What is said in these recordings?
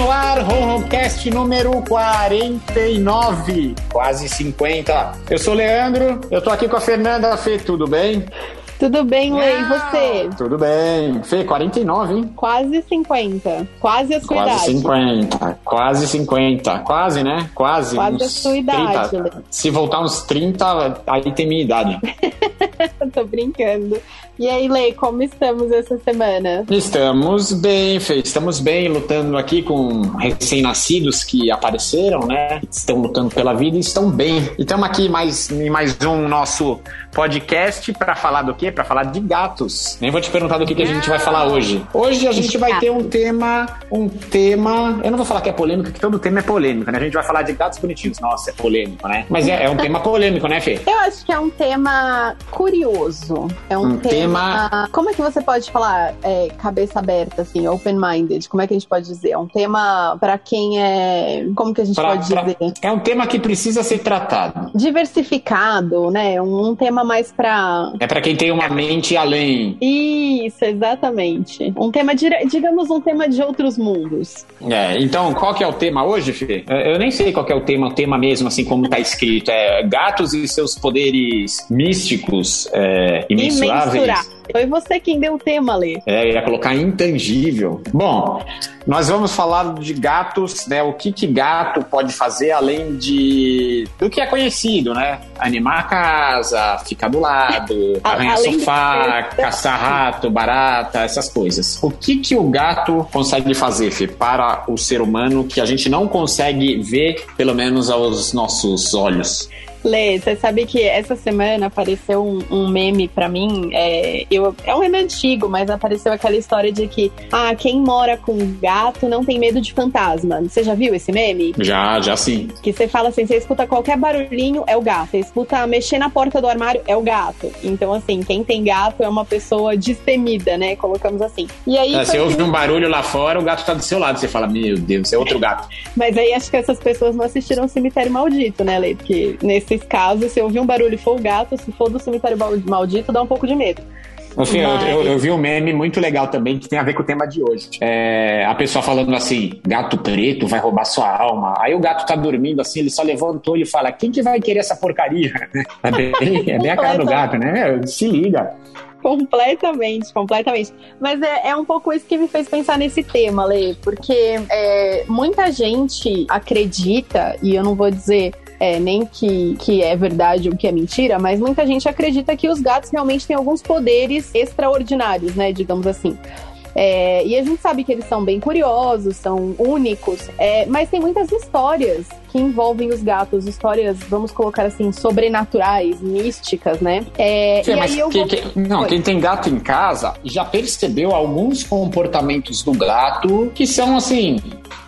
no ar, Ronroncast número 49, quase 50. Eu sou o Leandro, eu tô aqui com a Fernanda Fê, tudo bem? Tudo bem, Lei, e você? Tudo bem. Fê, 49, hein? Quase 50. Quase a sua Quase idade. 50. Quase 50. Quase, né? Quase. Quase a sua idade, 30. Lê. Se voltar uns 30, aí tem minha idade. Tô brincando. E aí, Lei, como estamos essa semana? Estamos bem, Fê. Estamos bem lutando aqui com recém-nascidos que apareceram, né? Estão lutando pela vida e estão bem. E estamos aqui mais, em mais um nosso podcast para falar do quê? Para falar de gatos. Nem vou te perguntar do que, que a gente vai falar hoje. Hoje a gente vai ter um tema, um tema. Eu não vou falar que é polêmico, porque todo tema é polêmico, né? A gente vai falar de gatos bonitinhos. Nossa, é polêmico, né? Mas é, é um tema polêmico, né, Fê? Eu acho que é um tema curioso. É um, Um tema- Como é que você pode falar é, cabeça aberta, assim, open-minded? Como é que a gente pode dizer? É um tema pra quem é. Como que a gente Pra- pode pra- dizer? é um tema que precisa ser tratado. Diversificado, né? Um, um tema mais pra. É para quem tem uma mente além. Isso, exatamente. Um tema, dire- digamos, um tema de outros mundos. É, então, qual que é o tema hoje, Fê? Eu eu nem sei qual que é o tema, o tema mesmo, assim como tá escrito. É gatos e seus poderes místicos é, imensuráveis. Imensurável. Foi você quem deu o tema, Lê. É, ia colocar intangível. Bom, nós vamos falar de gatos, né? O que que gato pode fazer além de do que é conhecido, né? Animar a casa, ficar do lado, arranhar de sofá, ser- caçar rato, barata, essas coisas. O que que o gato consegue fazer, Fê, para o ser humano que a gente não consegue ver, pelo menos aos nossos olhos? Lê, você sabe que essa semana apareceu um, um meme pra mim. É, eu, é um meme antigo, mas apareceu aquela história de que ah, quem mora com gato não tem medo de fantasma. Você já viu esse meme? Já, já sim. Que você fala assim, você escuta qualquer barulhinho, é o gato. Você escuta mexer na porta do armário, é o gato. Então, assim, quem tem gato é uma pessoa destemida, né? Colocamos assim. E aí, É, você ouve que- um barulho lá fora, o gato tá do seu lado. Você fala, meu Deus, é outro gato. Mas aí acho que essas pessoas não assistiram Cemitério Maldito, né, Lei? Porque nesses casos, se ouvir um barulho e for o gato, se for do Cemitério Mal- Maldito, dá um pouco de medo. Ô, Fê, eu- Mas- eu, eu vi um meme muito legal também que tem a ver com o tema de hoje. É, a pessoa falando assim: gato preto vai roubar sua alma. Aí o gato tá dormindo assim, ele só levantou e fala: quem que vai querer essa porcaria? É bem, é bem a cara do gato, né? Se liga. Completamente, completamente. Mas é, é um pouco isso que me fez pensar nesse tema, Lê, porque é, muita gente acredita, e eu não vou dizer é, nem que, que é verdade ou que é mentira, mas muita gente acredita que os gatos realmente têm alguns poderes extraordinários, né? Digamos assim. É, e a gente sabe que eles são bem curiosos, são únicos, é, mas tem muitas histórias que envolvem os gatos, histórias, vamos colocar assim, sobrenaturais, místicas, né? É, Fê, e aí eu quem, vou... quem- não, Oi. quem tem gato em casa já percebeu alguns comportamentos do gato que são assim.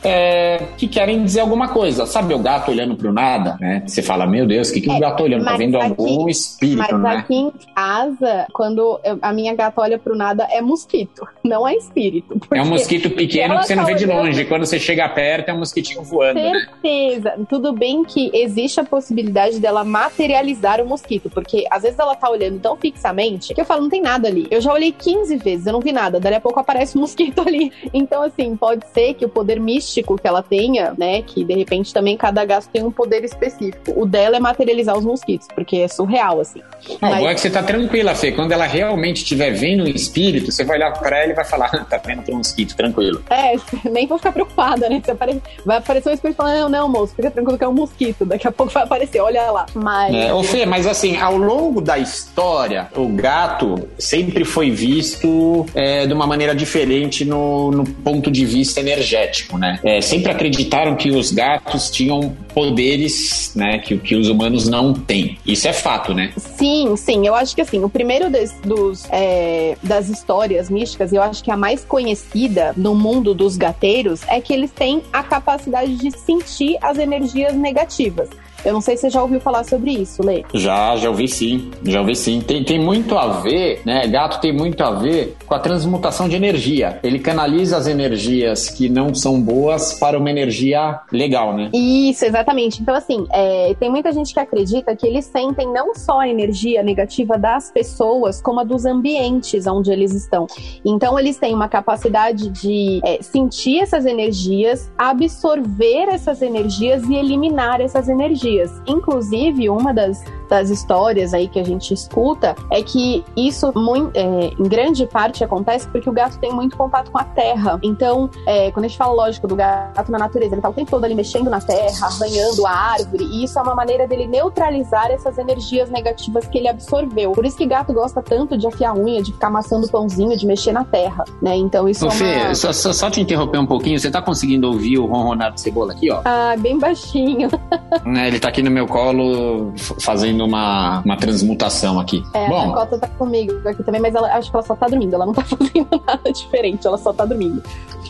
É, que querem dizer alguma coisa. Sabe o gato olhando pro nada, né? Você fala, meu Deus, o que, que o É, gato olhando? Tá mas vendo aqui- algum espírito, Mas né? aqui em casa, quando a minha gata olha pro nada, é mosquito, não é espírito. É um mosquito pequeno que você não tá vê de longe. Quando você chega perto, é um mosquitinho voando, né? Certeza. Tudo bem que existe a possibilidade dela materializar o mosquito, porque às vezes ela tá olhando tão fixamente que eu falo, não tem nada ali. Eu já olhei 15 vezes, eu não vi nada. Dali a pouco aparece um mosquito ali. Então, assim, pode ser que o poder místico que ela tenha, né, que de repente também cada gato tem um poder específico. O dela é materializar os mosquitos, porque é surreal, assim. Não, o Mas- bom é que você tá tranquila, Fê. Quando ela realmente estiver vendo um espírito, você vai olhar pra ela e vai falar, tá vendo pro mosquito, tranquilo. É, nem vou ficar preocupada, né? Apare... Vai aparecer um espírito falando, não, não, moço, fica tranquilo que é um mosquito. Daqui a pouco vai aparecer, olha lá. Mas. É, ô Fê, mas assim, ao longo da história, o gato sempre foi visto é, de uma maneira diferente no, no ponto de vista energético, né? É, sempre acreditaram que os gatos tinham poderes, né, que, que os humanos não têm. Isso é fato, né? Sim, sim. Eu acho que assim, o primeiro des- dos, é, das histórias místicas, eu acho que a mais conhecida no mundo dos gateiros é que eles têm a capacidade de sentir as energias negativas. Eu não sei se você já ouviu falar sobre isso, Lê. Já, já ouvi sim. Já ouvi sim. Tem, tem muito a ver, né? Gato tem muito a ver com a transmutação de energia. Ele canaliza as energias que não são boas para uma energia legal, né? Isso, exatamente. Então, assim, é, tem muita gente que acredita que eles sentem não só a energia negativa das pessoas, como a dos ambientes onde eles estão. Então, eles têm uma capacidade de é, sentir essas energias, absorver essas energias e eliminar essas energias. Inclusive, uma das, das histórias aí que a gente escuta é que isso, muito, é, em grande parte, acontece porque o gato tem muito contato com a terra. Então, é, quando a gente fala, lógico, do gato na natureza, ele tá o tempo todo ali mexendo na terra, arranhando a árvore, e isso é uma maneira dele neutralizar essas energias negativas que ele absorveu. Por isso que gato gosta tanto de afiar unha, de ficar amassando pãozinho, de mexer na terra, né? Então isso Ô, é Fê, uma... só, só, só te interromper um pouquinho, você tá conseguindo ouvir o ronronar de cebola aqui, ó? Ah, bem baixinho. Né, ele tá aqui no meu colo f- fazendo uma, uma transmutação aqui. É, a Bom, Cota tá comigo aqui também, mas ela, acho que ela só tá dormindo. Ela não tá fazendo nada diferente, ela só tá dormindo.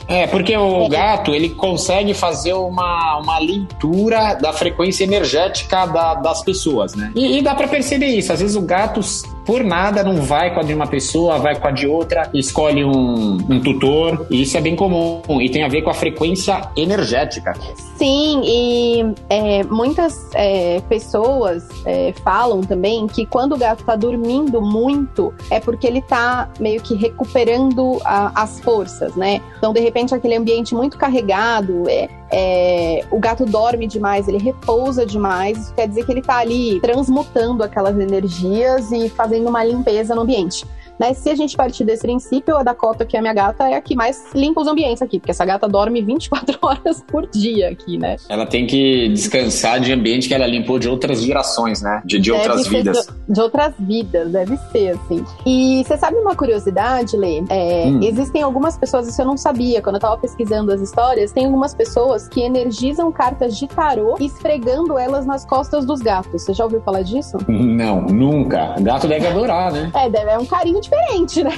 é porque o gato ele consegue fazer uma, uma leitura da frequência energética da- das pessoas, né? E, e dá pra perceber isso. Às vezes o gato, por nada, não vai com a de uma pessoa, vai com a de outra, escolhe um, um tutor, e isso é bem comum. E tem a ver com a frequência energética. Sim, e é, muitas é, pessoas é, falam também que quando o gato tá dormindo muito é porque ele tá meio que recuperando a- as forças, né? Então, de repente, aquele ambiente muito carregado, é, é, o gato dorme demais, ele repousa demais, isso quer dizer que ele tá ali transmutando aquelas energias e fazendo uma limpeza no ambiente. Né? Se a gente partir desse princípio, a Dakota, que é a minha gata, é a que mais limpa os ambientes aqui, porque essa gata dorme 24 horas por dia aqui, né? Ela tem que descansar de ambiente que ela limpou de outras gerações, né? De, de Deve outras vidas. De, de outras vidas, deve ser, assim. E você sabe uma curiosidade, Lê? É, Hum. Existem algumas pessoas, isso eu não sabia, quando eu tava pesquisando as histórias, tem algumas pessoas que energizam cartas de tarô esfregando elas nas costas dos gatos. Você já ouviu falar disso? Não, nunca. Gato deve adorar, né? É, deve, é um carinho diferente, né?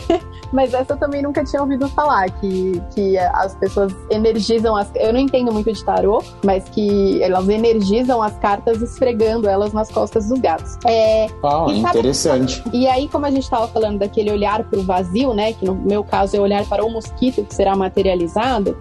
Mas essa eu também nunca tinha ouvido falar, que, que as pessoas energizam as. Eu não entendo muito de tarô, mas que elas energizam as cartas esfregando elas nas costas dos gatos. É, Ah, E sabe- interessante. e aí, como a gente estava falando daquele olhar para o vazio, né? Que no meu caso é olhar para o mosquito que será materializado.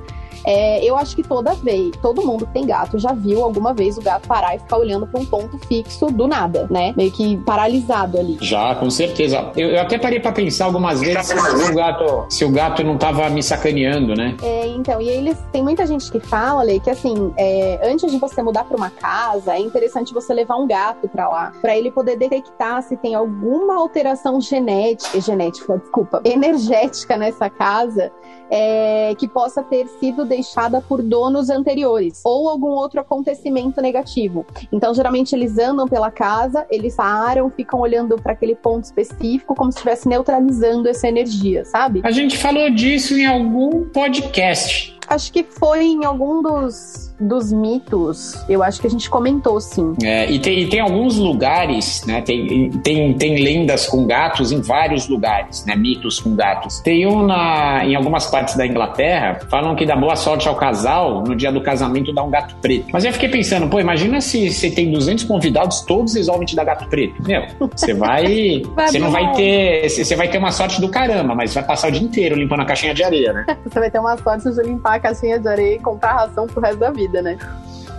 É, eu acho que toda vez, todo mundo que tem gato já viu alguma vez o gato parar e ficar olhando para um ponto fixo do nada, né? Meio que paralisado ali. Já, com certeza. Eu, eu até parei pra pensar algumas vezes se o gato, se o gato não tava me sacaneando, né? É, então, e eles tem muita gente que fala, Lei, que assim, é, antes de você mudar para uma casa, é interessante você levar um gato para lá, para ele poder detectar se tem alguma alteração genética, genética, desculpa, energética nessa casa. é, que possa ter sido deixada por donos anteriores ou algum outro acontecimento negativo. Então, geralmente eles andam pela casa, eles param, ficam olhando para aquele ponto específico, como se estivesse neutralizando essa energia, sabe? A gente falou disso em algum podcast. Acho que foi em algum dos, dos mitos. Eu acho que a gente comentou, sim. É, e, tem, e tem alguns lugares, né? Tem, tem, tem lendas com gatos em vários lugares, né? Mitos com gatos. Tem um na, em algumas partes da Inglaterra, falam que dá boa sorte ao casal no dia do casamento dar um gato preto. Mas eu fiquei pensando, pô, imagina se você tem 200 convidados, todos resolvem te dar gato preto. Meu, você vai. Você não vai ter. Você vai ter uma sorte do caramba, mas vai passar o dia inteiro limpando a caixinha de areia, né? Você vai ter uma sorte de limpar a caixinha de areia e comprar ração pro resto da vida, né?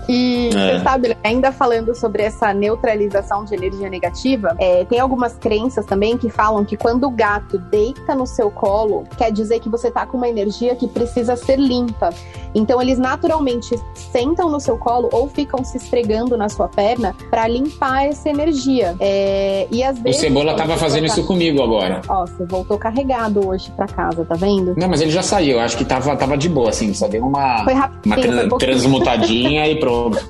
E É. você sabe, ainda falando sobre essa neutralização de energia negativa, é, tem algumas crenças também que falam que quando o gato deita no seu colo, quer dizer que você tá com uma energia que precisa ser limpa. Então eles naturalmente sentam no seu colo ou ficam se esfregando na sua perna para limpar essa energia. É, e às O vezes. Cebola quando tava fazendo isso comigo agora. Ó, você voltou carregado hoje pra casa, tá vendo? Não, mas ele já saiu. Acho que tava, tava de boa, assim. Só deu uma, Foi uma rapidinho, pouquinho. transmutadinha e pronto.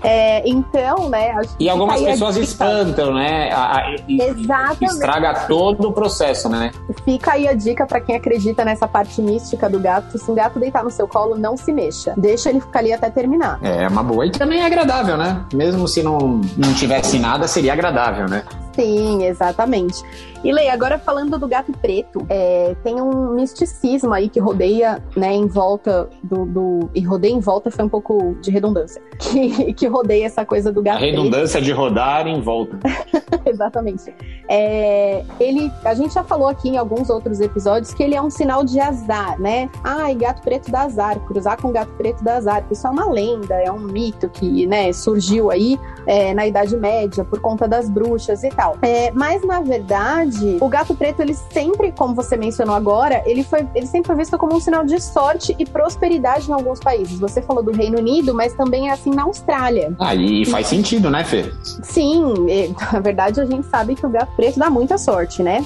É, então, né? E algumas pessoas espantam, né? A- a- Exatamente. estraga todo o processo, né? Fica aí a dica pra quem acredita nessa parte mística do gato. Se um gato deitar no seu colo, não se mexa. Deixa ele ficar ali até terminar. É uma boa. E também é agradável, né? Mesmo se não, não tivesse nada, seria agradável, né? Sim, exatamente. E Lei, agora falando do gato preto, é, tem um misticismo aí que rodeia, né, em volta do, do, E rodeia em volta foi um pouco de redundância. Que, que rodeia essa coisa do gato preto. A redundância preto. de rodar em volta. Exatamente. É, ele, a gente já falou aqui em alguns outros episódios que ele é um sinal de azar, né? Ai, gato preto dá azar, cruzar com gato preto dá azar. Isso é uma lenda, é um mito que, né, surgiu aí é, na Idade Média por conta das bruxas e tal. É, mas na verdade, o gato preto, ele sempre, como você mencionou agora, ele foi, ele sempre foi visto como um sinal de sorte e prosperidade em alguns países. Você falou do Reino Unido, mas também é assim na Austrália. Ah, e faz sentido, né, Fê? Sim, na verdade a gente sabe que o gato preto dá muita sorte, né?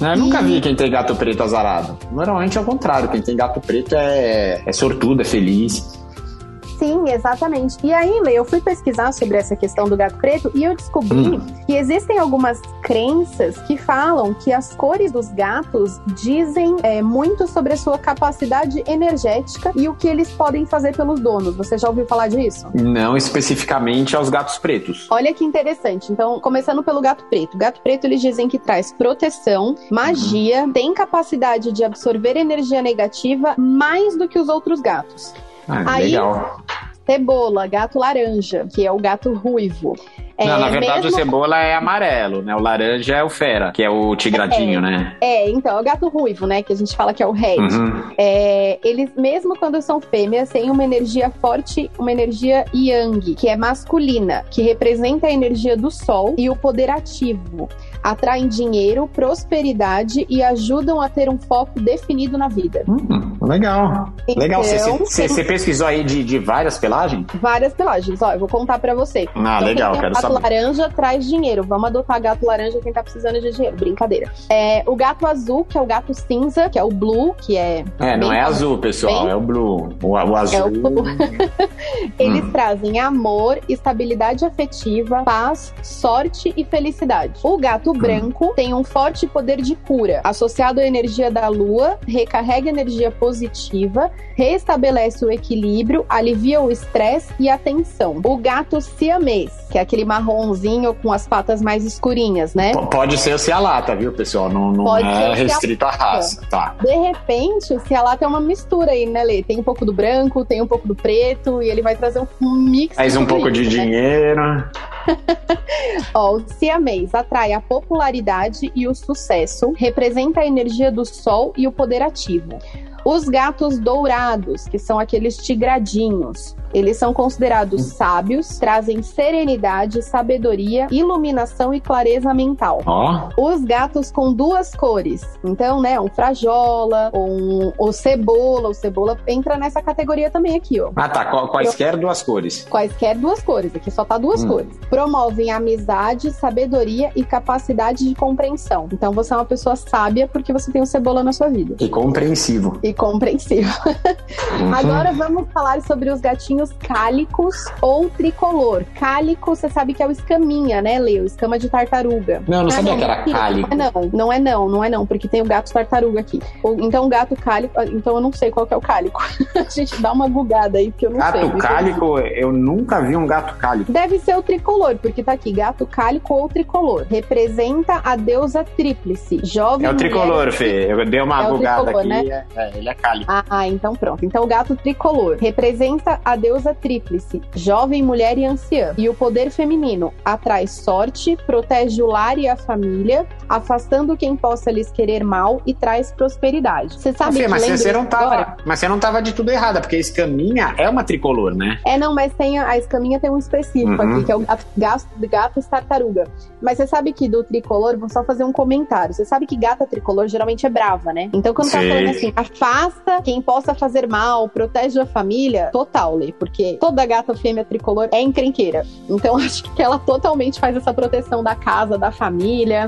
Eu nunca vi quem tem gato preto azarado. Normalmente é o contrário. Quem tem gato preto é, é sortudo, é feliz. Sim, exatamente. E aí, eu fui pesquisar sobre essa questão do gato preto e eu descobri hum. que existem algumas crenças que falam que as cores dos gatos dizem é, muito sobre a sua capacidade energética e o que eles podem fazer pelos donos. Você já ouviu falar disso? Não especificamente aos gatos pretos. Olha que interessante. Então, começando pelo gato preto. O gato preto eles dizem que traz proteção, magia, uhum. tem capacidade de absorver energia negativa mais do que os outros gatos. Ah, Aí, legal. Cebola, gato laranja, que é o gato ruivo. É, Não, na verdade mesmo... o cebola é amarelo, né? O laranja é o fera, que é o tigradinho, é, né? É, então, é o gato ruivo, né? Que a gente fala que é o red. Uhum. É, eles, mesmo quando são fêmeas, têm uma energia forte, uma energia yang, que é masculina, que representa a energia do sol e o poder ativo atraem dinheiro, prosperidade e ajudam a ter um foco definido na vida. Hum, legal. Então, legal. Você pesquisou aí de, de, várias pelagens? Várias pelagens. Ó, eu vou contar para você. Ah, então, legal. Quero gato saber. laranja traz dinheiro. Vamos adotar gato laranja quem tá precisando de dinheiro. Brincadeira. É, o gato azul, que é o gato cinza, que é o blue, que é. É, não é azul, pessoal. Bem... É o blue. O, o azul. É o blue. Eles hum. trazem amor, estabilidade afetiva, paz, sorte e felicidade. O gato branco tem um forte poder de cura, associado à energia da lua, recarrega energia positiva, restabelece o equilíbrio, alivia o estresse e a tensão. O gato siamês, que é aquele marronzinho com as patas mais escurinhas, né? Pode ser o cialata, viu, pessoal? Não, não é restrito à raça, tá? De repente, o cialata é uma mistura aí, né, Lê? Tem um pouco do branco, tem um pouco do preto e ele vai trazer um mix. Mais um pouco de né? dinheiro. Ó, o siamês atrai a popularidade e o sucesso, representa a energia do sol e o poder ativo. Os gatos dourados, que são aqueles tigradinhos, eles são considerados hum. sábios, trazem serenidade, sabedoria, iluminação e clareza mental. Oh. Os gatos com duas cores. Então, né, um frajola, um, o cebola. O cebola entra nessa categoria também aqui, ó. Ah, tá. Quaisquer duas cores. Quaisquer duas cores. Aqui só tá duas hum. cores. Promovem amizade, sabedoria e capacidade de compreensão. Então, você é uma pessoa sábia porque você tem o cebola na sua vida. E compreensivo. E compreensivo. Uhum. Agora vamos falar sobre os gatinhos cálicos ou tricolor. Cálico, você sabe que é o escaminha, né, Leo? Escama de tartaruga. Não, não ah, sabia não, que era cálico. Não, não é não, não é não, porque tem o gato tartaruga aqui. Então, o gato cálico, ah, então eu não sei qual que é o cálico. a gente dá uma bugada aí, porque eu não gato sei. Gato cálico, eu nunca vi um gato cálico. Deve ser o tricolor, porque tá aqui, gato cálico ou tricolor. Representa a deusa tríplice, jovem É o tricolor, Fê. Eu dei uma é bugada tricolor, aqui. Né? É, ele é cálico. Ah, então pronto. Então, o gato tricolor representa a deusa tríplice, jovem, mulher e anciã. E o poder feminino atrai sorte, protege o lar e a família, afastando quem possa lhes querer mal e traz prosperidade. Você sabe Fê, mas você não tava, mas você não tava de tudo errado, porque a escaminha é uma tricolor, né? É, não, mas tem a, a escaminha tem um específico uhum. aqui, que é o gato, gato tartaruga. Mas você sabe que do tricolor, vou só fazer um comentário. Você sabe que gata tricolor geralmente é brava, né? Então quando tá falando assim, afasta quem possa fazer mal, protege a família, total, Lê, porque toda gata fêmea tricolor é encrenqueira. Então acho que ela totalmente faz essa proteção da casa, da família.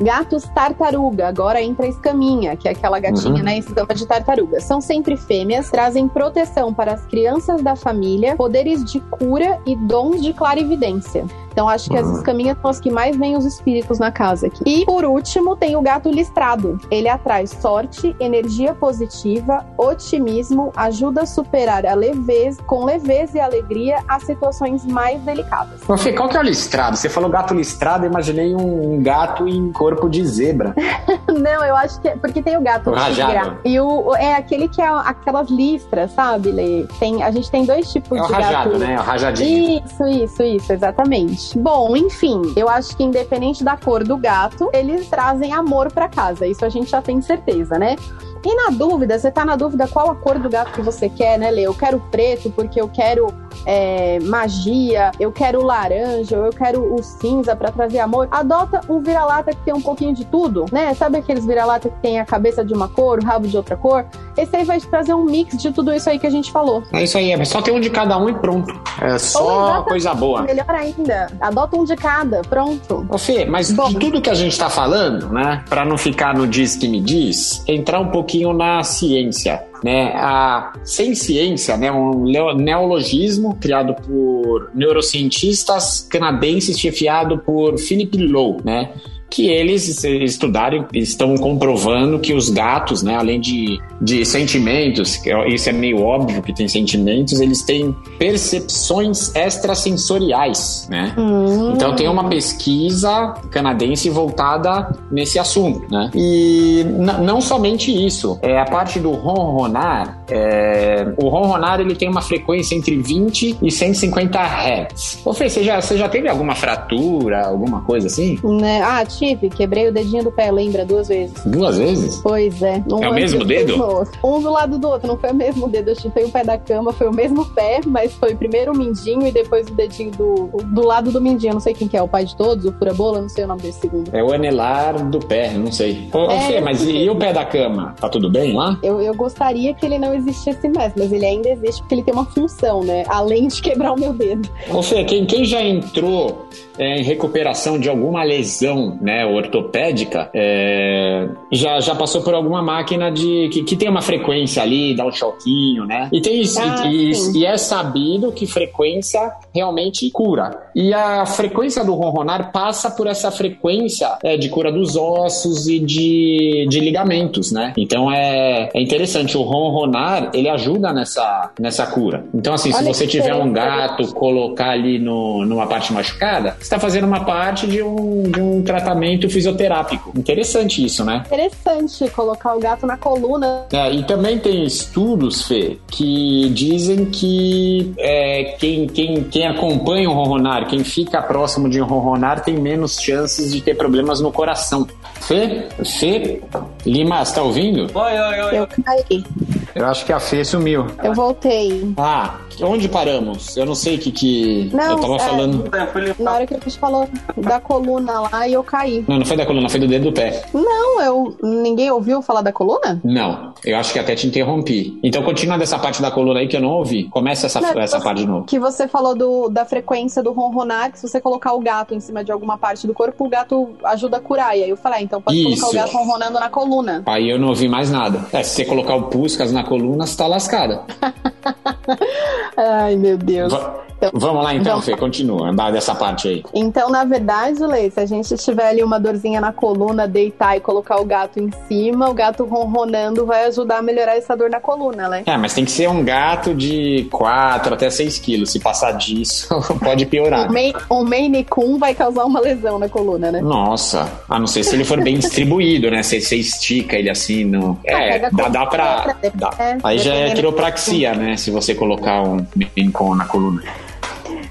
Gatos tartaruga, agora entra a escaminha, que é aquela gatinha, uhum. né, escama de tartaruga. São sempre fêmeas, trazem proteção para as crianças da família, poderes de cura e dons de clarividência. Então acho que as uhum. escaminhas são as que mais vêm os espíritos na casa aqui. E por último, tem o gato listrado. Ele atrai sorte, energia positiva, otimismo, ajuda a superar a leveza, com leveza e alegria as situações mais delicadas. Fê, qual que é o listrado? Você falou gato listrado, imaginei um gato em corpo de zebra. Não, eu acho que é porque tem o gato o rajado. E o é aquele que é aquelas listras, sabe, Lê? Tem, a gente tem dois tipos é de rajado, gato. né? É o rajadinho. Isso, isso, isso, exatamente. Bom, enfim, eu acho que independente da cor do gato, eles trazem amor para casa. Isso a gente já tem certeza, né? E na dúvida, você tá na dúvida qual a cor do gato que você quer, né, Lê? Eu quero preto porque eu quero é, magia, eu quero laranja, ou eu quero o cinza para trazer amor. Adota um vira-lata que tem um pouquinho de tudo, né? Sabe aqueles vira-lata que tem a cabeça de uma cor, o rabo de outra cor? Esse aí vai te trazer um mix de tudo isso aí que a gente falou. É isso aí, é só ter um de cada um e pronto. É só coisa boa. Melhor ainda, adota um de cada, pronto. Ô Fê, mas Bom. de tudo que a gente tá falando, né, para não ficar no diz que me diz, entrar um pouquinho na ciência né? A, sem ciência, né? Um neologismo criado por neurocientistas canadenses chefiado por Philip Lowe, né? Que eles estudaram estão comprovando que os gatos, né, além de, de sentimentos, é, isso é meio óbvio que tem sentimentos, eles têm percepções extrasensoriais, né? Hum. Então tem uma pesquisa canadense voltada nesse assunto, né? E não somente isso, é a parte do ronronar, é, o ronronar ele tem uma frequência entre 20 e 150 Hz. Ô Fê, você já, você já teve alguma fratura, alguma coisa assim? Né? Ah, tive, quebrei o dedinho do pé, lembra? Duas vezes. Duas vezes? Pois é. Um é o mesmo dedo? Um do lado do outro, não foi o mesmo dedo. Eu chutei o pé da cama, foi o mesmo pé, mas foi primeiro o mindinho e depois o dedinho do, do lado do mindinho. Não sei quem que é, o pai de todos, o fura-bola, não sei o nome desse segundo. É o anelar do pé, não sei. Ô, é, Fê, mas e, e, o pé da cama? Tá tudo bem lá? Eu, eu gostaria que ele não existisse mais, mas ele ainda existe porque ele tem uma função, né? Além de quebrar o meu dedo. Ô, Fê, quem, quem já entrou é, em recuperação de alguma lesão né, ortopédica, é, já, já passou por alguma máquina de que, que tem uma frequência ali, dá um choquinho, né? E, tem, ah, e, e, e, é sabido que frequência realmente cura. E a frequência do ronronar passa por essa frequência é, de cura dos ossos e de, de ligamentos, né? Então é, é interessante, o ronronar, ele ajuda nessa, nessa cura. Então assim, Olha se você tiver um gato, colocar ali no, numa parte machucada, está fazendo uma parte de um, de um tratamento fisioterápico. Interessante isso, né? Interessante colocar o gato na coluna. É, e também tem estudos, Fê, que dizem que é, quem, quem, quem acompanha o ronronar, quem fica próximo de um ronronar, tem menos chances de ter problemas no coração. Fê? Fê? Lima, está ouvindo? Oi, oi, oi. Eu caí. Eu acho que a Fê sumiu. Eu voltei. Ah, onde paramos? Eu não sei o que que não, eu tava é, falando. Na hora que a gente falou da coluna lá e eu caí. Não, não foi da coluna, foi do dedo do pé. Não, eu ninguém ouviu falar da coluna? Não, eu acho que até te interrompi. Então continua dessa parte da coluna aí que eu não ouvi. Começa essa, não, essa parte de novo. Que você falou do, da frequência do ronronar, que se você colocar o gato em cima de alguma parte do corpo, o gato ajuda a curar. E aí eu falei, ah, então pode Isso. colocar o gato ronronando na coluna. Aí eu não ouvi mais nada. É, se você colocar o Puscas na coluna, você tá lascada. Ai, meu Deus. então, vamos lá então, vamos... Fê, continua, dessa parte aí. Então, na verdade, Lei, se a gente tiver ali uma dorzinha na coluna, deitar e colocar o gato em cima, o gato ronronando vai ajudar a melhorar essa dor na coluna, né? É, mas tem que ser um gato de 4 até 6 quilos. Se passar disso, pode piorar. O, Maine, Coon vai causar uma lesão na coluna, né? Nossa, a não ser se ele for bem distribuído, né? Se você estica ele assim, no... é, dá, dá pra... Dá. É, aí já é quiropraxia, né? Se você colocar um Maine na coluna.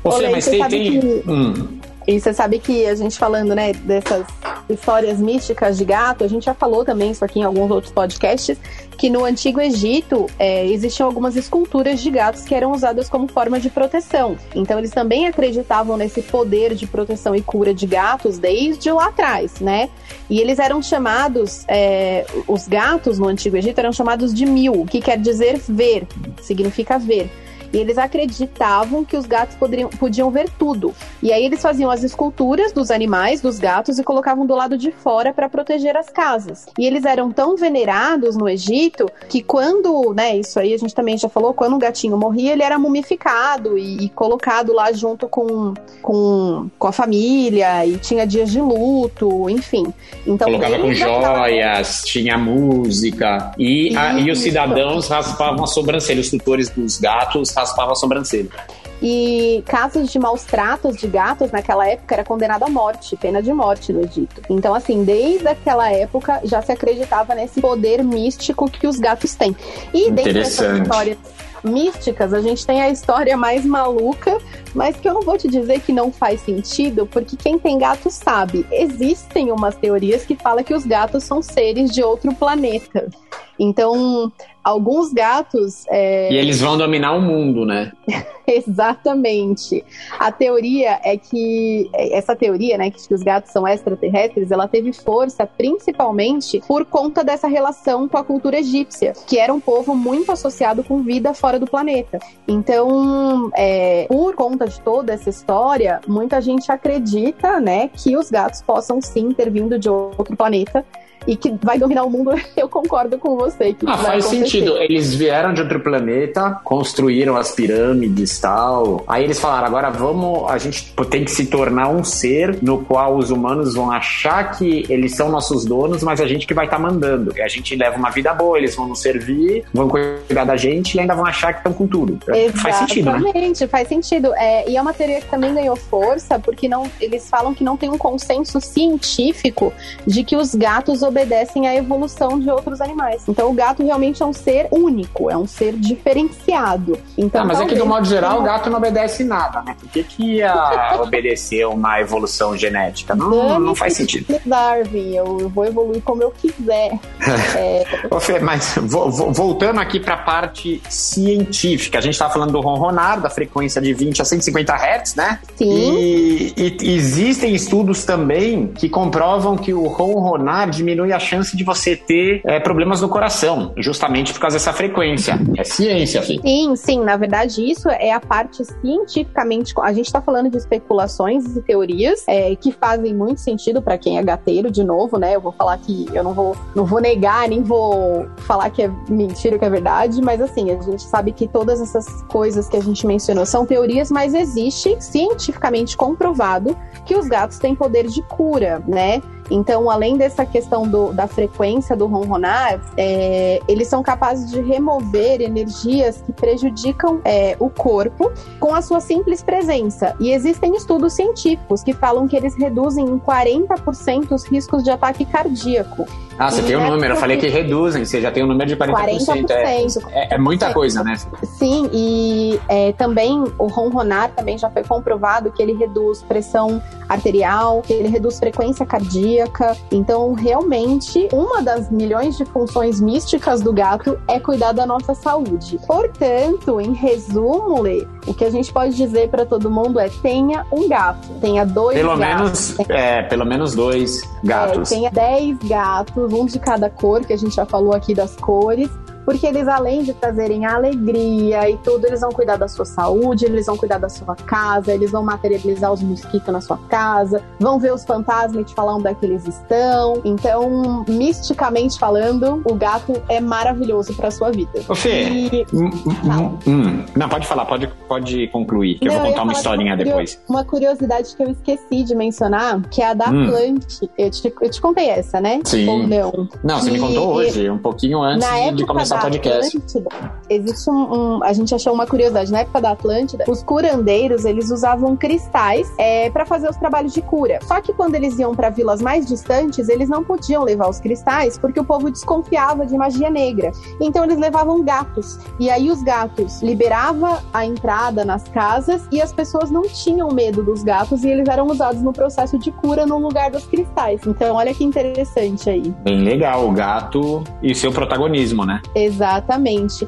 Ô, Fê, mas tem. tem... Que... Hum. E você sabe que a gente falando, né, dessas histórias místicas de gato, a gente já falou também isso aqui em alguns outros podcasts, que no Antigo Egito é, existiam algumas esculturas de gatos que eram usadas como forma de proteção. Então eles também acreditavam nesse poder de proteção e cura de gatos desde lá atrás, né? E eles eram chamados, é, os gatos no Antigo Egito eram chamados de mil, que quer dizer ver, significa ver. E eles acreditavam que os gatos poderiam, podiam ver tudo. E aí eles faziam as esculturas dos animais, dos gatos, e colocavam do lado de fora para proteger as casas. E eles eram tão venerados no Egito que quando, né, isso aí a gente também já falou, quando um gatinho morria, ele era mumificado e, e colocado lá junto com, com, com a família, e tinha dias de luto, enfim. Então, Colocava com joias, tinha música, e, a, e os cidadãos raspavam a sobrancelha, os tutores dos gatos raspavam a sobrancelha. E casos de maus tratos de gatos naquela época era condenado à morte, pena de morte no Egito. Então, assim, desde aquela época já se acreditava nesse poder místico que os gatos têm. E dentro dessas histórias místicas, a gente tem a história mais maluca, mas que eu não vou te dizer que não faz sentido, porque quem tem gato sabe. Existem umas teorias que falam que os gatos são seres de outro planeta. Então, alguns gatos. É... E eles vão dominar o mundo, né? Exatamente. A teoria é que essa teoria, né, que os gatos são extraterrestres, ela teve força principalmente por conta dessa relação com a cultura egípcia, que era um povo muito associado com vida fora do planeta. Então, é, por conta de toda essa história, muita gente acredita, né, que os gatos possam sim ter vindo de outro planeta e que vai dominar o mundo, eu concordo com você. Que ah, faz acontecer. sentido. Eles vieram de outro planeta, construíram as pirâmides tal. Aí eles falaram: agora vamos, a gente tem que se tornar um ser no qual os humanos vão achar que eles são nossos donos, mas a gente que vai estar tá mandando. E a gente leva uma vida boa, eles vão nos servir, vão cuidar da gente e ainda vão achar que estão com tudo. Exatamente, faz sentido, né? Exatamente, faz sentido. É, e é uma teoria que também ganhou força, porque não, eles falam que não tem um consenso científico de que os gatos obedecem obedecem à evolução de outros animais. Então o gato realmente é um ser único, é um ser diferenciado. Então, ah, mas é que, do modo geral, o gato não obedece nada, né? Por que, que ia obedecer uma evolução genética? Não, não faz sentido. Darwin, eu vou evoluir como eu quiser. é... Ô, Fê, mas voltando aqui para a parte científica, a gente estava falando do ronronar, da frequência de 20 a 150 Hz, né? Sim. E, e existem estudos também que comprovam que o ronronar diminui diminui a chance de você ter é, problemas no coração, justamente por causa dessa frequência. É ciência, filho. Sim, sim. Na verdade, isso é a parte cientificamente. A gente está falando de especulações e teorias é, que fazem muito sentido para quem é gateiro, de novo, né? Eu vou falar que eu não vou, não vou negar, nem vou falar que é mentira, que é verdade, mas assim, a gente sabe que todas essas coisas que a gente mencionou são teorias, mas existe cientificamente comprovado que os gatos têm poder de cura, né? Então, além dessa questão do, da frequência do ronronar, é, eles são capazes de remover energias que prejudicam é, o corpo com a sua simples presença. E existem estudos científicos que falam que eles reduzem em 40% os riscos de ataque cardíaco. Ah, você e tem um é número, eu falei que reduzem, você já tem um número de 40%. 40%. É, é, é muita coisa, né? Sim, e é, também o ronronar também já foi comprovado que ele reduz pressão arterial, que ele reduz frequência cardíaca. Então, realmente, uma das milhões de funções místicas do gato é cuidar da nossa saúde. Portanto, em resumo, Lê, o que a gente pode dizer para todo mundo é tenha um gato, tenha dois pelo gatos. Menos, é, pelo menos dois gatos. É, tenha dez gatos, um de cada cor, que a gente já falou aqui das cores porque eles, além de trazerem alegria e tudo, eles vão cuidar da sua saúde, eles vão cuidar da sua casa, eles vão materializar os mosquitos na sua casa, vão ver os fantasmas e te falar onde é que eles estão. Então, misticamente falando, o gato é maravilhoso para sua vida. Ô, Fê, e... hum, hum, hum, não, pode falar, pode, pode concluir, que não, eu vou contar eu uma historinha uma depois. Uma curiosidade que eu esqueci de mencionar, que é a da hum. Atlante. Eu te, eu te contei essa, né? Sim. Ou não? Não, você me contou hoje, um pouquinho antes de começar podcast. Atlântida, existe um, um, A gente achou uma curiosidade. Na época da Atlântida, os curandeiros eles usavam cristais é, para fazer os trabalhos de cura. Só que quando eles iam para vilas mais distantes, eles não podiam levar os cristais porque o povo desconfiava de magia negra. Então eles levavam gatos. E aí os gatos liberava a entrada nas casas e as pessoas não tinham medo dos gatos e eles eram usados no processo de cura no lugar dos cristais. Então olha que interessante aí. Bem legal, o gato e seu protagonismo, né? Exatamente.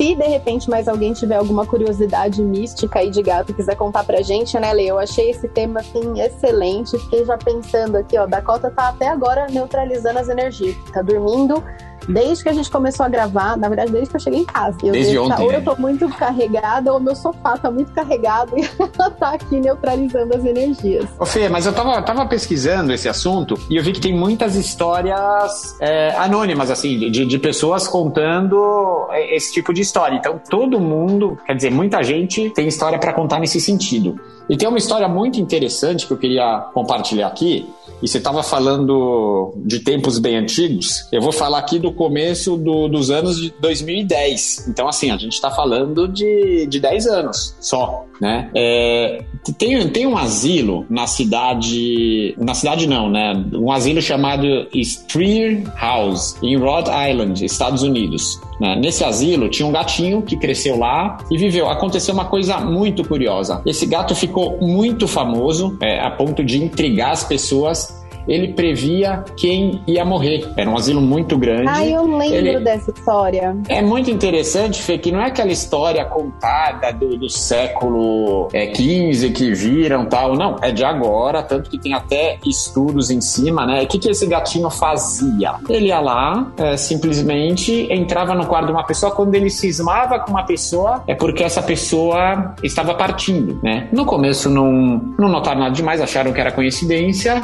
Se de repente mais alguém tiver alguma curiosidade mística aí de gato quiser contar pra gente, né, Lê? Eu achei esse tema assim excelente. Fiquei já pensando aqui, ó, Dakota tá até agora neutralizando as energias. Tá dormindo desde que a gente começou a gravar, na verdade, desde que eu cheguei em casa. Eu desde ontem. Ou né? eu tô muito carregada, ou meu sofá tá muito carregado e ela tá aqui neutralizando as energias. Ô Fê, mas eu tava, tava pesquisando esse assunto e eu vi que tem muitas histórias é, anônimas, assim, de, de pessoas contando esse tipo de história. Então, todo mundo, quer dizer, muita gente tem história para contar nesse sentido. E tem uma história muito interessante que eu queria compartilhar aqui. E você estava falando de tempos bem antigos. Eu vou falar aqui do começo do, dos anos de 2010. Então, assim, a gente está falando de, de 10 anos só, né? É, tem, tem um asilo na cidade... Na cidade não, né? Um asilo chamado Streer House, em Rhode Island, Estados Unidos. Né? Nesse asilo tinha um gatinho que cresceu lá e viveu. Aconteceu uma coisa muito curiosa. Esse gato ficou muito famoso, é, a ponto de intrigar as pessoas ele previa quem ia morrer. Era um asilo muito grande. Ah, eu lembro ele... dessa história. É muito interessante, Fê, que não é aquela história contada do, do século é, XV que viram tal. Não, é de agora, tanto que tem até estudos em cima, né? O que, que esse gatinho fazia? Ele ia lá, é, simplesmente entrava no quarto de uma pessoa. Quando ele cismava com uma pessoa, é porque essa pessoa estava partindo, né? No começo não, não notaram nada demais, acharam que era coincidência.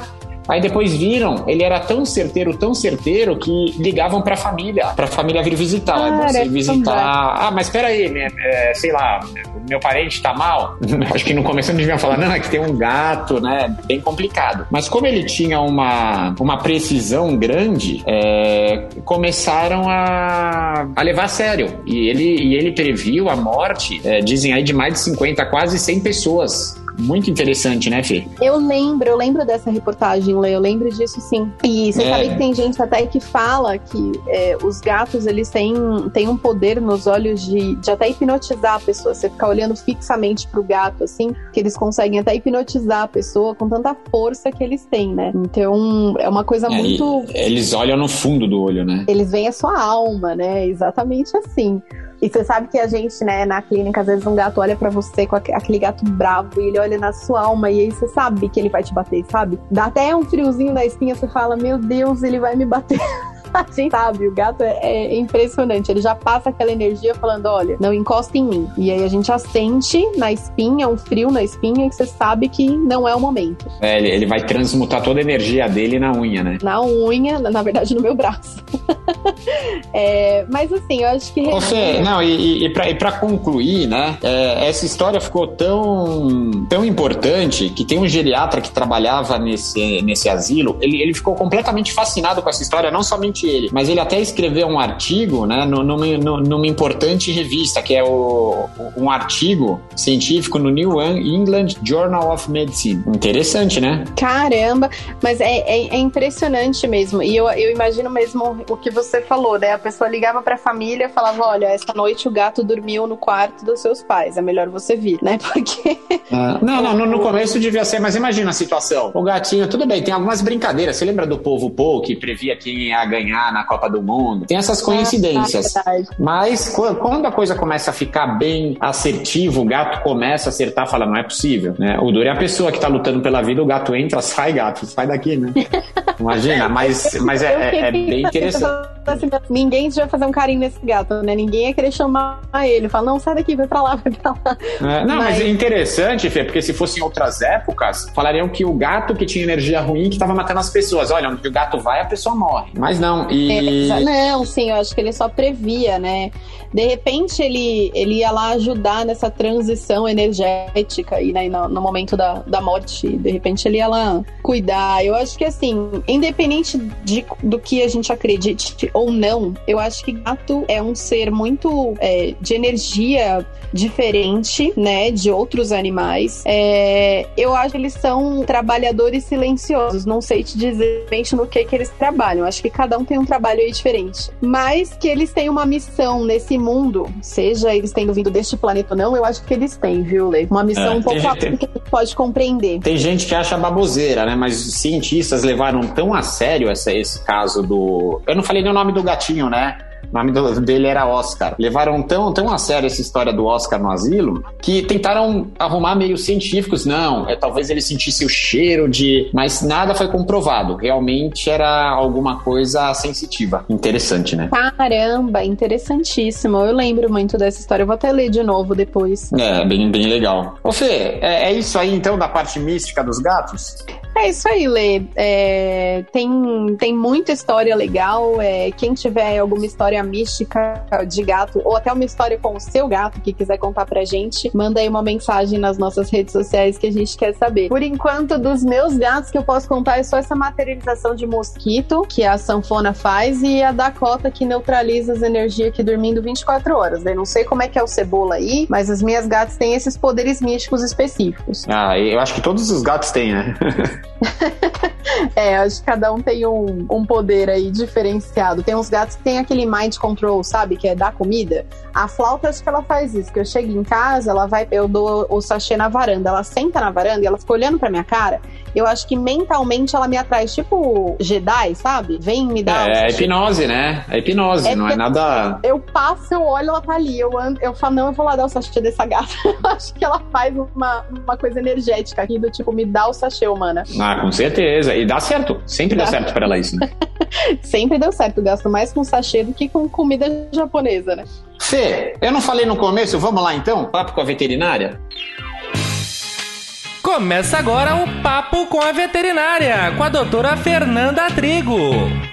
Aí depois viram, ele era tão certeiro, tão certeiro, que ligavam pra família, pra família vir visitar. Ah, você visitar. Ah, mas peraí, né, é, sei lá, meu parente tá mal. Acho que no começo não deviam falar, não, é que tem um gato, né? Bem complicado. Mas como ele tinha uma, uma precisão grande, é, começaram a, a levar a sério. E ele, e ele previu a morte, é, dizem aí, de mais de 50, quase 100 pessoas muito interessante, né, Fê? Eu lembro, eu lembro dessa reportagem, Lê, eu lembro disso sim. E você é. sabe que tem gente até que fala que é, os gatos, eles têm, têm um poder nos olhos de, de até hipnotizar a pessoa. Você ficar olhando fixamente pro gato, assim, que eles conseguem até hipnotizar a pessoa com tanta força que eles têm, né? Então, é uma coisa é, muito... Eles olham no fundo do olho, né? Eles veem a sua alma, né? Exatamente assim. E você sabe que a gente, né, na clínica, às vezes um gato olha para você com aquele gato bravo e ele olha na sua alma e aí você sabe que ele vai te bater, sabe? Dá até um friozinho na espinha, você fala, meu Deus, ele vai me bater. a gente sabe, o gato é, é, impressionante. Ele já passa aquela energia falando: olha, não encosta em mim. E aí a gente assente na espinha, um frio na espinha, que você sabe que não é o momento. É, ele, ele vai transmutar toda a energia dele na unha, né? Na unha, na, na verdade, no meu braço. é, mas assim, eu acho que. Você, não, e, e, pra, e pra concluir, né? É, essa história ficou tão, tão importante que tem um geriatra que trabalhava nesse, nesse asilo, ele, ele ficou completamente fascinado com essa história, não somente ele, mas ele até escreveu um artigo, né, numa, numa importante revista, que é o, um artigo científico no New England Journal of Medicine. Interessante, né? Caramba, mas é, é, é impressionante mesmo. E eu, eu imagino mesmo o que você falou, né? A pessoa ligava pra família e falava: olha, essa noite o gato dormiu no quarto dos seus pais, é melhor você vir, né? Porque. Ah, não, não, no, no começo devia ser, mas imagina a situação. O gatinho, tudo bem, tem algumas brincadeiras. Você lembra do povo Pou que previa quem ia ganhar na Copa do Mundo? Tem essas coincidências. Ah, mas quando a coisa começa a ficar bem assertivo, o gato começa a acertar, fala, não é possível, né? O duro é a pessoa que tá lutando pela vida, o gato entra, sai gato, sai daqui, né? Imagina, mas, mas é, é, é bem interessante. Assim, ninguém vai fazer um carinho nesse gato, né? Ninguém ia querer chamar ele. Fala, não, sai daqui, vai pra lá, vai pra lá. É, não, mas... mas é interessante, Fê, porque se fosse em outras épocas, falariam que o gato que tinha energia ruim que tava matando as pessoas. Olha, onde o gato vai, a pessoa morre. Mas não, e... É, não, sim, eu acho que ele só previa, né? De repente ele, ele ia lá ajudar nessa transição energética e né, no, no momento da, da morte. De repente ele ia lá cuidar. Eu acho que assim, independente de, do que a gente acredite ou não, eu acho que gato é um ser muito é, de energia diferente, né, de outros animais. É, eu acho que eles são trabalhadores silenciosos. Não sei te dizer no que que eles trabalham. Acho que cada um tem um trabalho aí diferente. Mas que eles têm uma missão nesse mundo, seja eles tendo vindo deste planeta ou não, eu acho que eles têm, viu, Lê? Uma missão é, um pouco além que a gente pode compreender. Tem gente que acha baboseira, né? Mas cientistas levaram tão a sério essa, esse caso do. Eu não falei nem o nome do gatinho, né? O nome do, dele era Oscar. Levaram tão, tão a sério essa história do Oscar no asilo que tentaram arrumar meios científicos. Não, é, talvez ele sentisse o cheiro de. Mas nada foi comprovado. Realmente era alguma coisa sensitiva. Interessante, né? Caramba, interessantíssimo. Eu lembro muito dessa história. Eu vou até ler de novo depois. É, bem, bem legal. Ô Fê, é, é isso aí então da parte mística dos gatos? É isso aí, Lê. É, tem, tem muita história legal. É, quem tiver alguma história mística de gato, ou até uma história com o seu gato que quiser contar pra gente, manda aí uma mensagem nas nossas redes sociais que a gente quer saber. Por enquanto, dos meus gatos que eu posso contar é só essa materialização de mosquito que a sanfona faz e a Dakota que neutraliza as energias aqui dormindo 24 horas. Eu não sei como é que é o cebola aí, mas as minhas gatas têm esses poderes místicos específicos. Ah, eu acho que todos os gatos têm, né? é, acho que cada um tem um, um poder aí diferenciado. Tem uns gatos que tem aquele mind control, sabe? Que é dar comida. A flauta, acho que ela faz isso. Que eu chego em casa, ela vai, eu dou o sachê na varanda. Ela senta na varanda e ela fica olhando pra minha cara. Eu acho que mentalmente ela me atrai, tipo Jedi, sabe? Vem me dar. É, é hipnose, né? É hipnose, é não é nada. Eu passo, eu olho, ela tá ali. Eu, ando, eu falo, não, eu vou lá dar o sachê dessa gata. eu acho que ela faz uma, uma coisa energética aqui, do tipo, me dá o sachê, humana. Ah, com certeza. E dá certo. Sempre dá, dá certo para ela isso. Né? Sempre deu certo. Gasto mais com sachê do que com comida japonesa, né? Fê, eu não falei no começo, vamos lá então? Papo com a veterinária? Começa agora o Papo com a Veterinária, com a doutora Fernanda Trigo.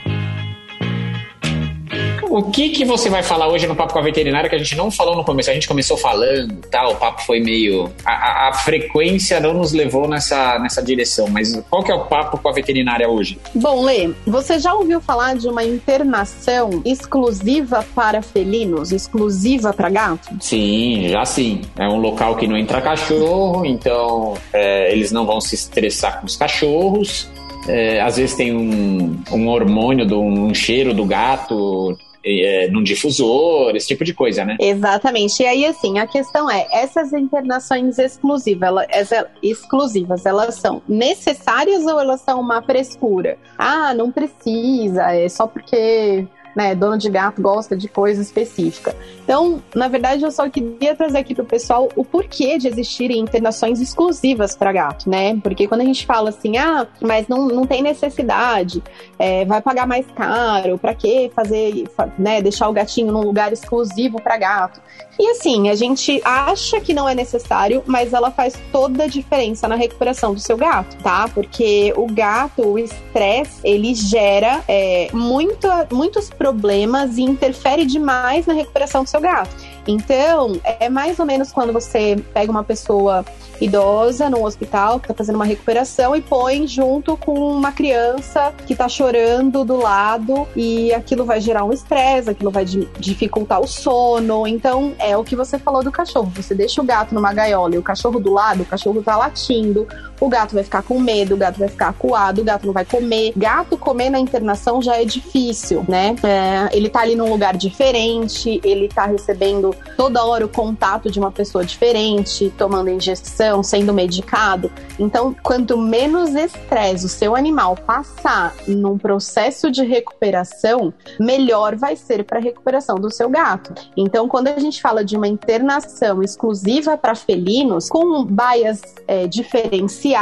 O que que você vai falar hoje no Papo com a Veterinária que a gente não falou no começo? A gente começou falando, tá? O papo foi meio... A, a, a, frequência não nos levou nessa, nessa direção, mas qual que é o Papo com a Veterinária hoje? Bom, Lê, você já ouviu falar de uma internação exclusiva para felinos, exclusiva para gato? Sim, já sim. É um local que não entra cachorro, então é, eles não vão se estressar com os cachorros. É, às vezes tem um, um hormônio, do, um cheiro do gato é, num difusor, esse tipo de coisa, né? Exatamente. E aí, assim, a questão é, essas internações exclusivas, elas, exclusivas, elas são necessárias ou elas são uma frescura? Ah, não precisa, é só porque né, dono de gato gosta de coisa específica. Então, na verdade, eu só queria trazer aqui para o pessoal o porquê de existirem internações exclusivas para gato, né? Porque quando a gente fala assim, ah, mas não, não tem necessidade, é, vai pagar mais caro, para que fazer, né, deixar o gatinho num lugar exclusivo para gato? E assim, a gente acha que não é necessário, mas ela faz toda a diferença na recuperação do seu gato, tá? Porque o gato, o estresse, ele gera é, muito, muitos problemas e interfere demais na recuperação do seu gato. Então, é mais ou menos quando você pega uma pessoa idosa no hospital que está fazendo uma recuperação e põe junto com uma criança que está chorando do lado e aquilo vai gerar um estresse, aquilo vai dificultar o sono. Então, é o que você falou do cachorro. Você deixa o gato numa gaiola e o cachorro do lado, o cachorro está latindo, o gato vai ficar com medo, o gato vai ficar acuado, o gato não vai comer. Gato comer na internação já é difícil, né? É, ele tá ali num lugar diferente, ele tá recebendo toda hora o contato de uma pessoa diferente, tomando injeção, sendo medicado. Então, quanto menos estresse o seu animal passar num processo de recuperação, melhor vai ser para a recuperação do seu gato. Então, quando a gente fala de uma internação exclusiva para felinos, com baias é, diferenciadas,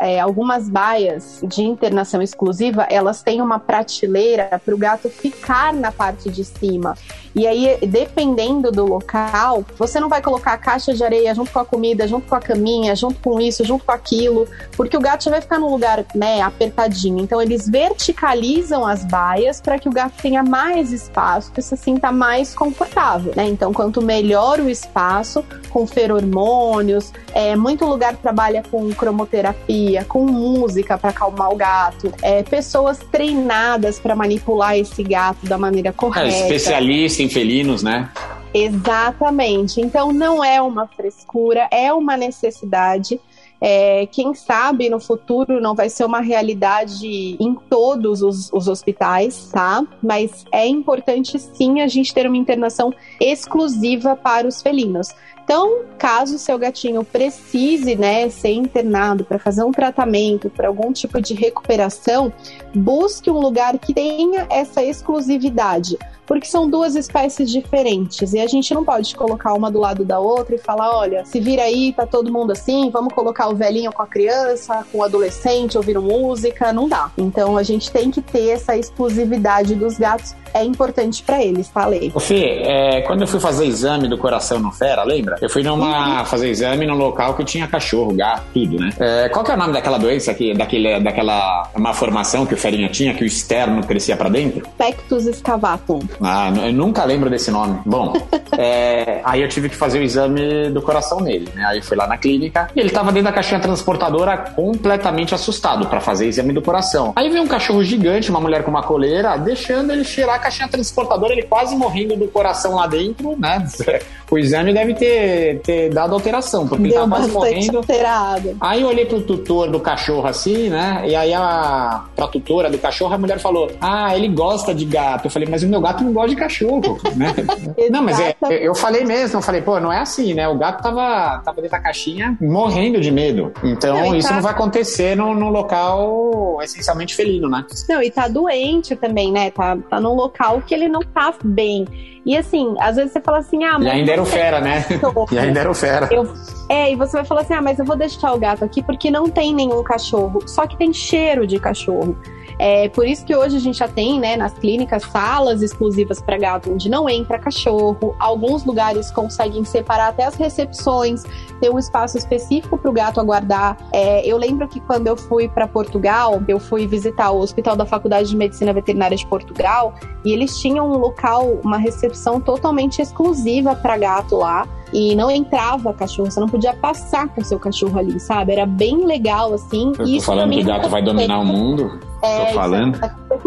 é, algumas baias de internação exclusiva, elas têm uma prateleira para o gato ficar na parte de cima. E aí, dependendo do local, você não vai colocar a caixa de areia junto com a comida, junto com a caminha, junto com isso, junto com aquilo, porque o gato já vai ficar num lugar né, apertadinho. Então, eles verticalizam as baias para que o gato tenha mais espaço, que se sinta mais confortável. Né? Então, quanto melhor o espaço, com feromônios, é, muito lugar trabalha com cromoterapia, com música para acalmar o gato, é, pessoas treinadas para manipular esse gato da maneira correta. É, especialista em felinos, né? Exatamente. Então não é uma frescura, é uma necessidade. É, quem sabe no futuro não vai ser uma realidade em todos os, os, hospitais, tá? Mas é importante sim a gente ter uma internação exclusiva para os felinos. Então, caso seu gatinho precise, né, ser internado para fazer um tratamento, para algum tipo de recuperação, busque um lugar que tenha essa exclusividade. porque são duas espécies diferentes e a gente não pode colocar uma do lado da outra e falar, olha, se vira aí, tá todo mundo assim, vamos colocar o velhinho com a criança, com o adolescente ouvindo música, não dá. Então a gente tem que ter essa exclusividade dos gatos é importante para eles, falei. Ô Fê, é, quando eu fui fazer exame do coração no Fera, lembra? Eu fui numa uhum. fazer exame num local que tinha cachorro, gato, tudo, né? É, qual que é o nome daquela doença, que, daquele, daquela uma formação que o Ferinha tinha, que o externo crescia para dentro? Pectus excavatum. Ah, eu nunca lembro desse nome. Bom, é, aí eu tive que fazer o exame do coração nele, né? Aí fui lá na clínica e ele tava dentro da caixinha transportadora completamente assustado para fazer exame do coração. Aí veio um cachorro gigante, uma mulher com uma coleira, deixando ele cheirar a caixinha transportadora, ele quase morrendo do coração lá dentro, né? O exame deve ter, ter dado alteração, porque Deu ele tava quase morrendo. Alterado. Aí eu olhei pro tutor do cachorro assim, né? E aí a pra do cachorro, a mulher falou: Ah, ele gosta de gato. Eu falei, mas o meu gato não gosta de cachorro, né? não, mas é, eu falei mesmo, eu falei, pô, não é assim, né? O gato tava, tava dentro da caixinha morrendo de medo. Então, não, isso tá... não vai acontecer no, no local essencialmente felino, né? Não, e tá doente também, né? Tá, tá num local que ele não tá bem. E assim, às vezes você fala assim, ah, mas. E ainda era o fera, né? e ainda era o fera. Eu, é, e você vai falar assim, ah, mas eu vou deixar o gato aqui porque não tem nenhum cachorro. Só que tem cheiro de cachorro. É por isso que hoje a gente já tem, né, nas clínicas, salas exclusivas para gato, onde não entra cachorro. Alguns lugares conseguem separar até as recepções, ter um espaço específico para o gato aguardar. É, eu lembro que quando eu fui para Portugal, eu fui visitar o Hospital da Faculdade de Medicina Veterinária de Portugal e eles tinham um local, uma recepção totalmente exclusiva para gato lá e não entrava cachorro, você não podia passar com seu cachorro ali, sabe? Era bem legal, assim. Eu tô falando que o gato vai dominar o mundo? É, tô falando.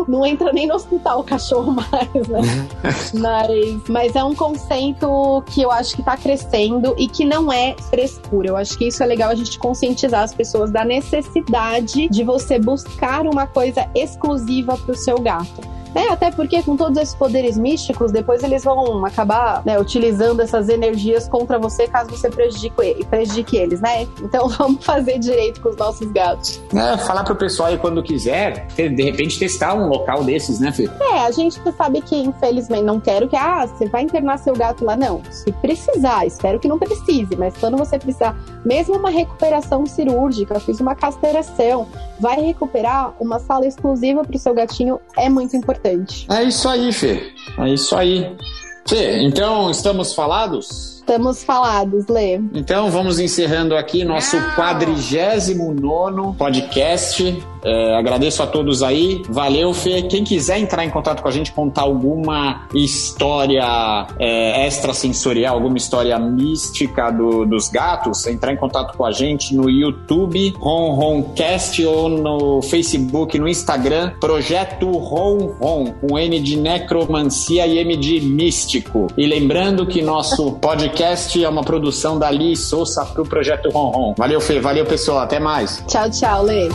Não entra nem no hospital o cachorro mais, né? mas, mas é um conceito que eu acho que tá crescendo e que não é frescura. Eu acho que isso é legal a gente conscientizar as pessoas da necessidade de você buscar uma coisa exclusiva pro seu gato. É, até porque com todos esses poderes místicos, depois eles vão acabar né, utilizando essas energias contra você caso você prejudique, prejudique eles, né? Então vamos fazer direito com os nossos gatos. É, falar pro pessoal aí quando quiser, de repente testar um local desses, né, Fê? É, a gente sabe que infelizmente não quero que, ah, você vai internar seu gato lá, não. Se precisar, espero que não precise, mas quando você precisar, mesmo uma recuperação cirúrgica, fiz uma castração, vai recuperar uma sala exclusiva pro seu gatinho, é muito importante importante. É isso aí, Fê. É isso aí. Fê, então estamos falados? Estamos falados, Lê. Então vamos encerrando aqui nosso quadrigésimo nono podcast. É, agradeço a todos aí. Valeu, Fê. Quem quiser entrar em contato com a gente, contar alguma história é, extrasensorial, alguma história mística do, dos gatos, entrar em contato com a gente no YouTube, Ronroncast, ou no Facebook, no Instagram, Projeto Ronron, com N de necromancia e M de místico. E lembrando que nosso podcast podcast é uma produção da Li Souza para o Projeto Ronron. Valeu, Fê. Valeu, pessoal. Até mais. Tchau, tchau, Lê.